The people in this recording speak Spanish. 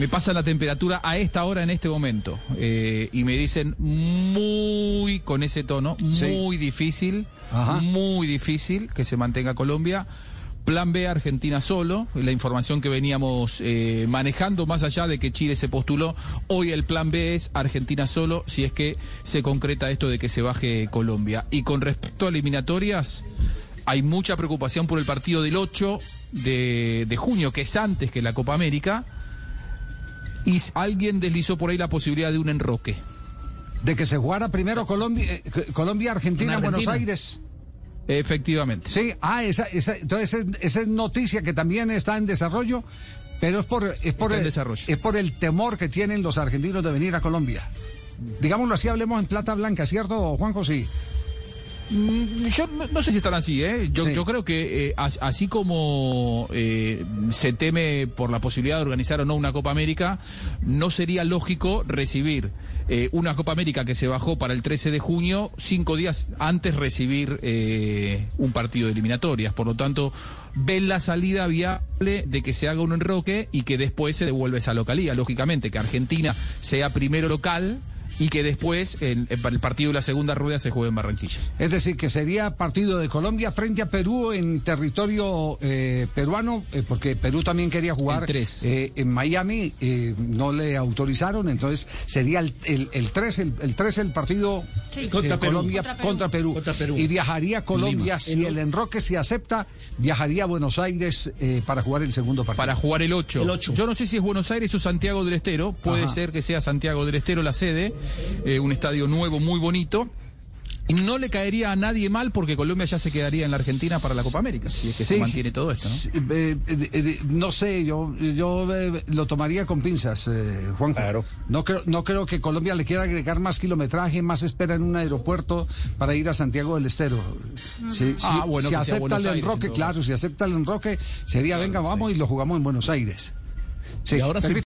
me pasan la temperatura a esta hora en este momento eh, y me dicen muy, con ese tono, muy difícil, muy difícil que se mantenga Colombia. Plan B, Argentina solo, la información que veníamos eh, manejando, más allá de que Chile se postuló, hoy el plan B es Argentina solo, si es que se concreta esto de que se baje Colombia. Y con respecto a eliminatorias, hay mucha preocupación por el partido del 8 de, de junio, que es antes que la Copa América, y alguien deslizó por ahí la posibilidad de un enroque. De que se jugara primero Colombia, eh, Colombia Argentina, en Buenos Aires. Efectivamente. Sí, ah, esa, esa, entonces esa es noticia que también está en desarrollo, pero es por, es por, el, es por el temor que tienen los argentinos de venir a Colombia. Digámoslo así, hablemos en plata blanca, ¿cierto, Juan José? Mm, yo no sé si están así, ¿eh? Yo, yo creo que eh, así como eh, se teme por la posibilidad de organizar o no una Copa América, no sería lógico recibir eh, una Copa América que se bajó para el 13 de junio, cinco días antes recibir un partido de eliminatorias. Por lo tanto, ven la salida viable de que se haga un enroque y que después se devuelva esa localía. Lógicamente, que Argentina sea primero local y que después el, el, partido de la segunda rueda se juegue en Barranquilla. Es decir, que sería partido de Colombia frente a Perú en territorio eh, peruano, eh, porque Perú también quería jugar eh, en Miami, eh, no le autorizaron, entonces sería el, el, el 3 el, el, 3 el partido sí. contra Colombia Perú. Contra, Perú. contra, Perú. Y viajaría Colombia, si el enroque se acepta, viajaría a Buenos Aires para jugar el segundo partido. Para jugar el 8. El 8. Yo no sé si es Buenos Aires o Santiago del Estero, puede Ajá. ser que sea Santiago del Estero la sede eh, un estadio nuevo muy bonito. Y no le caería a nadie mal porque Colombia ya se quedaría en la Argentina para la Copa América, si es que sí. se mantiene todo esto, ¿no? Eh, eh, no sé, yo, yo eh, lo tomaría con pinzas, Juan. Claro. No creo, no creo que Colombia le quiera agregar más kilometraje, más espera en un aeropuerto para ir a Santiago del Estero. Si, ah, bueno, si que acepta el Aires, enroque, claro, si acepta el enroque, sería, claro, venga, vamos y lo jugamos en Buenos Aires. Sí, y ahora